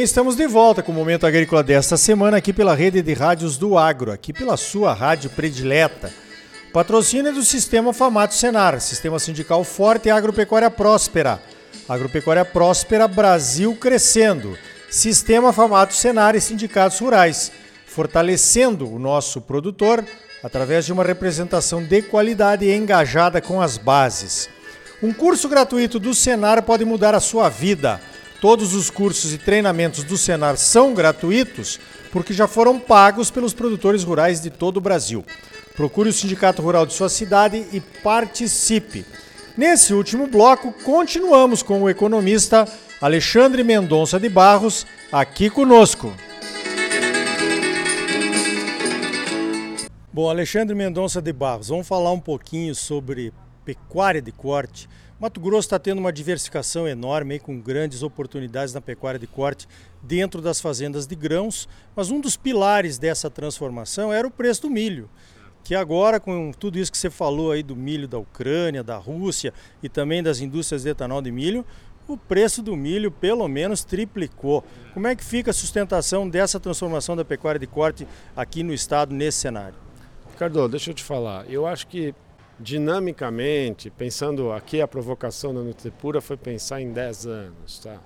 bem, estamos de volta com o Momento Agrícola desta semana aqui pela rede de rádios do Agro, aqui pela sua rádio predileta. Patrocínio do Sistema Famato Senar, Sistema Sindical Forte e Agropecuária Próspera. Agropecuária Próspera Brasil crescendo. Sistema Famato Senar e Sindicatos Rurais, fortalecendo o nosso produtor através de uma representação de qualidade e engajada com as bases. Um curso gratuito do Senar pode mudar a sua vida. Todos os cursos e treinamentos do Senar são gratuitos porque já foram pagos pelos produtores rurais de todo o Brasil. Procure o sindicato rural de sua cidade e participe. Nesse último bloco, continuamos com o economista Alexandre Mendonça de Barros, aqui conosco. Bom, Alexandre Mendonça de Barros, vamos falar um pouquinho sobre pecuária de corte. Mato Grosso está tendo uma diversificação enorme, com grandes oportunidades na pecuária de corte dentro das fazendas de grãos, mas um dos pilares dessa transformação era o preço do milho que agora com tudo isso que você falou aí do milho da Ucrânia, da Rússia e também das indústrias de etanol de milho, o preço do milho pelo menos triplicou. Como é que fica a sustentação dessa transformação da pecuária de corte aqui no estado nesse cenário? Ricardo, deixa eu te falar. Eu acho que dinamicamente, pensando aqui a provocação da Nutripura foi pensar em 10 anos, tá?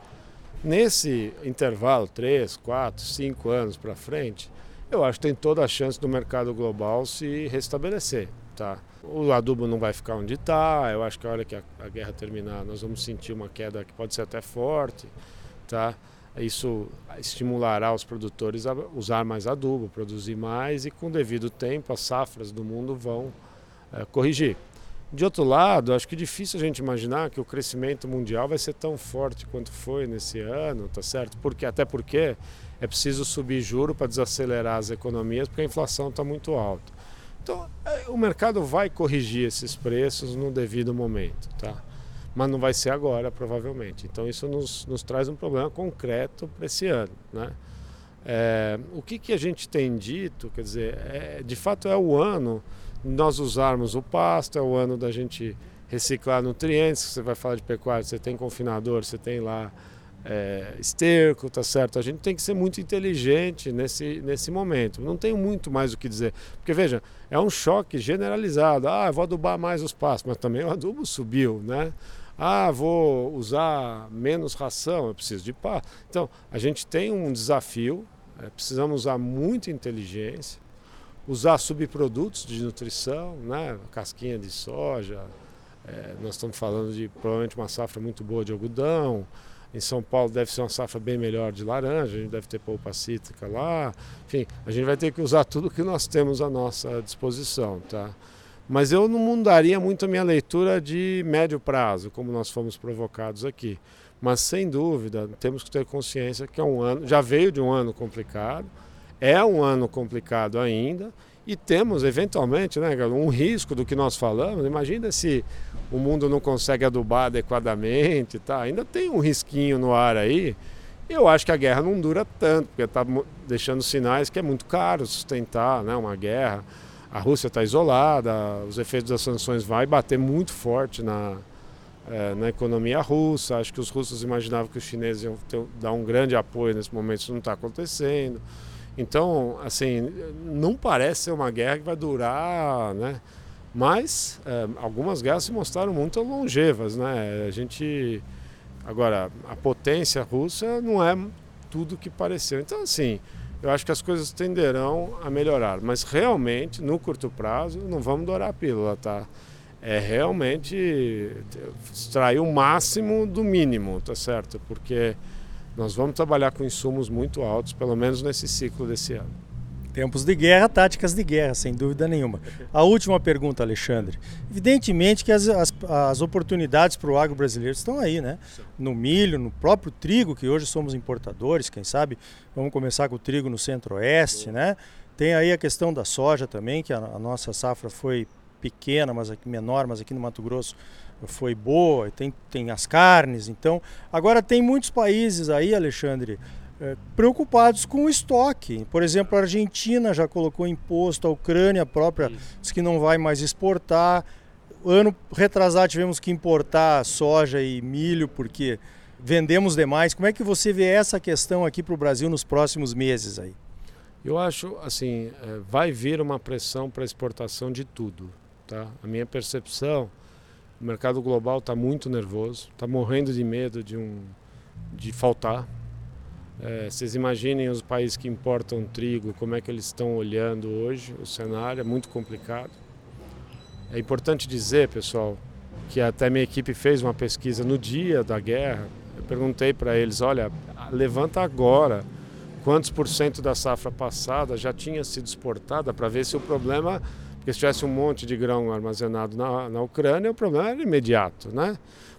Nesse intervalo, 3, 4, 5 anos para frente, eu acho que tem toda a chance do mercado global se restabelecer. Tá? O adubo não vai ficar onde está, eu acho que a hora que a, a, guerra terminar nós vamos sentir uma queda que pode ser até forte. Tá? Isso estimulará os produtores a usar mais adubo, produzir mais e com o devido tempo as safras do mundo vão é, corrigir. De outro lado, acho que é difícil a gente imaginar que o crescimento mundial vai ser tão forte quanto foi nesse ano, tá certo? Porque até porque é preciso subir juro para desacelerar as economias, porque a inflação está muito alta. Então, é, o mercado vai corrigir esses preços no devido momento, tá? Mas não vai ser agora, provavelmente. Então, isso nos, nos traz um problema concreto para esse ano, né? É, o que, que a gente tem dito, quer dizer, é, de fato é o ano nós usarmos o pasto, é o ano da gente reciclar nutrientes, você vai falar de pecuária, você tem confinador, você tem lá é, esterco, tá certo? A gente tem que ser muito inteligente nesse, nesse momento. Não tenho muito mais o que dizer. Porque, veja, é um choque generalizado. Ah, vou adubar mais os pastos, mas também o adubo subiu, né? Ah, vou usar menos ração, eu preciso de pá. Então, a gente tem um desafio, é, precisamos usar muita inteligência, usar subprodutos de nutrição, né? casquinha de soja, é, nós estamos falando de provavelmente uma safra muito boa de algodão, em São Paulo deve ser uma safra bem melhor de laranja, a gente deve ter polpa cítrica lá. Enfim, a gente vai ter que usar tudo que nós temos à nossa disposição, tá? Mas eu não mudaria muito a minha leitura de médio prazo, como nós fomos provocados aqui. Mas sem dúvida, temos que ter consciência que é um ano, já veio de um ano complicado, é um ano complicado ainda e temos, eventualmente, né, um risco do que nós falamos. Imagina se o mundo não consegue adubar adequadamente, tá? ainda tem um risquinho no ar aí. Eu acho que a guerra não dura tanto, porque está deixando sinais que é muito caro sustentar né, uma guerra. A Rússia está isolada, os efeitos das sanções vão bater muito forte na, é, na economia russa. Acho que os russos imaginavam que os chineses iam ter, dar um grande apoio nesse momento, isso não está acontecendo. Então, assim, não parece ser uma guerra que vai durar, né? Mas é, algumas guerras se mostraram muito longevas, né? A gente, agora, a potência russa não é tudo que pareceu. Então, assim, eu acho que as coisas tenderão a melhorar, mas realmente, no curto prazo, não vamos dourar a pílula, tá? É realmente extrair o máximo do mínimo, tá certo? Porque nós vamos trabalhar com insumos muito altos, pelo menos nesse ciclo desse ano. Tempos de guerra, táticas de guerra, sem dúvida nenhuma. A última pergunta, Alexandre. Evidentemente que as, as, as oportunidades para o agro brasileiro estão aí, né? No milho, no próprio trigo, que hoje somos importadores, quem sabe vamos começar com o trigo no centro-oeste, né? Tem aí a questão da soja também, que a, a nossa safra foi pequena, mas aqui menor, mas aqui no Mato Grosso foi boa, tem, tem as carnes. Então, agora tem muitos países aí, Alexandre, é, preocupados com o estoque. Por exemplo, a Argentina já colocou imposto, a Ucrânia própria Isso. diz que não vai mais exportar. Ano retrasado tivemos que importar soja e milho porque vendemos demais. Como é que você vê essa questão aqui para o Brasil nos próximos meses aí? Eu acho assim, é, vai vir uma pressão para exportação de tudo. Tá? A minha percepção, o mercado global está muito nervoso, está morrendo de medo de, um, de faltar. É, vocês imaginem os países que importam trigo, como é que eles estão olhando hoje o cenário, é muito complicado. É importante dizer, pessoal, que até minha equipe fez uma pesquisa no dia da guerra. Eu perguntei para eles: olha, levanta agora quantos por cento da safra passada já tinha sido exportada para ver se o problema, porque se tivesse um monte de grão armazenado na, na Ucrânia, o problema era imediato, né?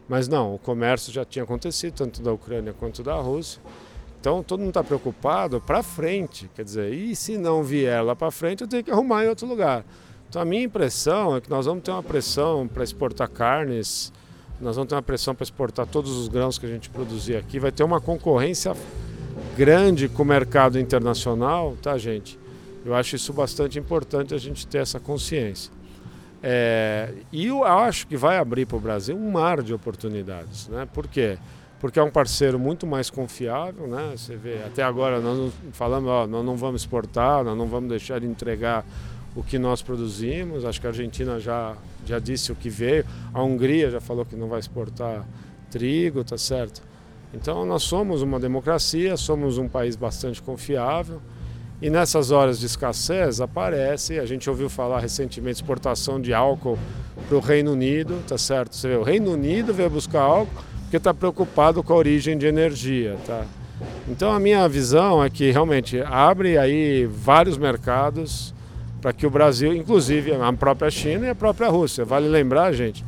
Mas não, o comércio já tinha acontecido, tanto da Ucrânia quanto da Rússia. Então todo mundo está preocupado para frente, quer dizer, e se não vier lá para frente, eu tenho que arrumar em outro lugar. Então a minha impressão é que nós vamos ter uma pressão para exportar carnes, nós vamos ter uma pressão para exportar todos os grãos que a gente produzir aqui, vai ter uma concorrência grande com o mercado internacional, tá, gente? Eu acho isso bastante importante a gente ter essa consciência. É, e eu acho que vai abrir para o Brasil um mar de oportunidades, né? Por quê? Porque é um parceiro muito mais confiável, né? Você vê, até agora nós não falamos, ó, nós não vamos exportar, nós não vamos deixar de entregar o que nós produzimos. Acho que a Argentina já, já disse o que veio, a Hungria já falou que não vai exportar trigo, tá certo? Então nós somos uma democracia, somos um país bastante confiável. E nessas horas de escassez aparece, a gente ouviu falar recentemente exportação de álcool para o Reino Unido, tá certo? Você vê, o Reino Unido veio buscar álcool porque está preocupado com a origem de energia, tá? Então a minha visão é que realmente abre aí vários mercados para que o Brasil, inclusive a própria China e a própria Rússia, vale lembrar, gente,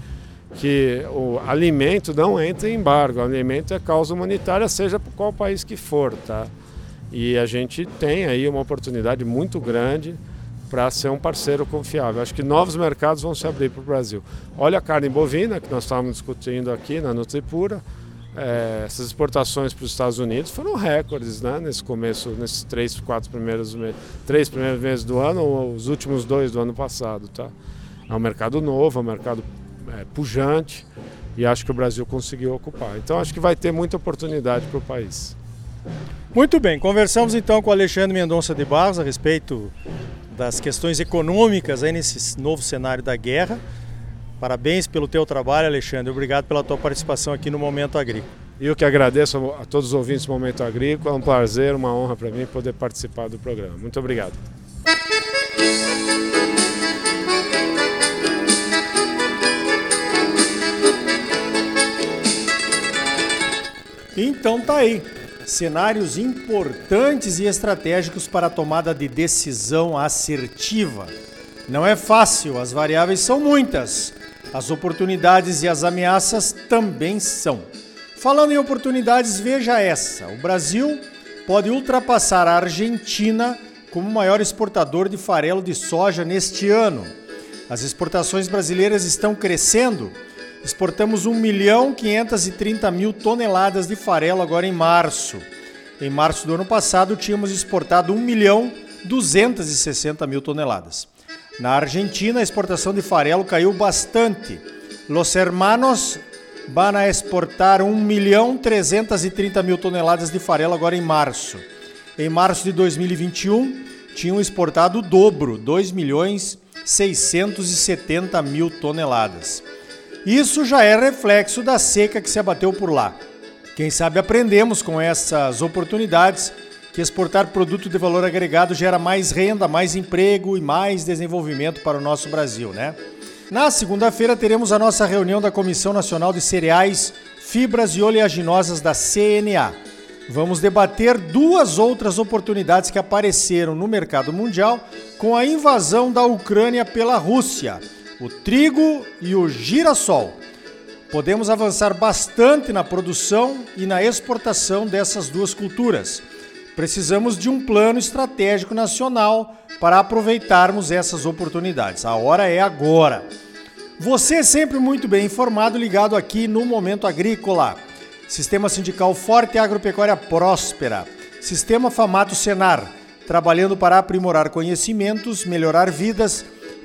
que o alimento não entra em embargo, o alimento é causa humanitária, seja qual país que for, tá? E a gente tem aí uma oportunidade muito grande para ser um parceiro confiável. Acho que novos mercados vão se abrir para o Brasil. Olha a carne bovina, que nós estávamos discutindo aqui na Nutripura. É, essas exportações para os Estados Unidos foram recordes né, nesse começo, nesses três, quatro primeiros meses, três primeiros meses do ano ou os últimos dois do ano passado. Tá? É um mercado novo, é um mercado é, pujante e acho que o Brasil conseguiu ocupar. Então acho que vai ter muita oportunidade para o país. Muito bem, conversamos então com Alexandre Mendonça de Barros a respeito das questões econômicas aí nesse novo cenário da guerra. Parabéns pelo teu trabalho, Alexandre. Obrigado pela tua participação aqui no Momento Agrícola. Eu que agradeço a todos os ouvintes do Momento Agrícola. É um prazer, uma honra para mim poder participar do programa. Muito obrigado. Então tá aí. Cenários importantes e estratégicos para a tomada de decisão assertiva. Não é fácil, as variáveis são muitas. As oportunidades e as ameaças também são. Falando em oportunidades, veja essa: o Brasil pode ultrapassar a Argentina como maior exportador de farelo de soja neste ano. As exportações brasileiras estão crescendo Exportamos 1 milhão 530 mil toneladas de farelo agora em março. Em março do ano passado tínhamos exportado 1 milhão 260 mil toneladas. Na Argentina a exportação de farelo caiu bastante. Los hermanos van a exportar 1 milhão 330 mil toneladas de farelo agora em março. Em março de 2021 tinham exportado o dobro, 2 milhões 670 mil toneladas. Isso já é reflexo da seca que se abateu por lá. Quem sabe aprendemos com essas oportunidades que exportar produto de valor agregado gera mais renda, mais emprego e mais desenvolvimento para o nosso Brasil, né? Na segunda-feira teremos a nossa reunião da Comissão Nacional de Cereais, Fibras e Oleaginosas da CNA. Vamos debater duas outras oportunidades que apareceram no mercado mundial com a invasão da Ucrânia pela Rússia o trigo e o girassol. Podemos avançar bastante na produção e na exportação dessas duas culturas. Precisamos de um plano estratégico nacional para aproveitarmos essas oportunidades. A hora é agora. Você é sempre muito bem informado, ligado aqui no Momento Agrícola. Sistema Sindical Forte e Agropecuária Próspera. Sistema Famato Senar, trabalhando para aprimorar conhecimentos, melhorar vidas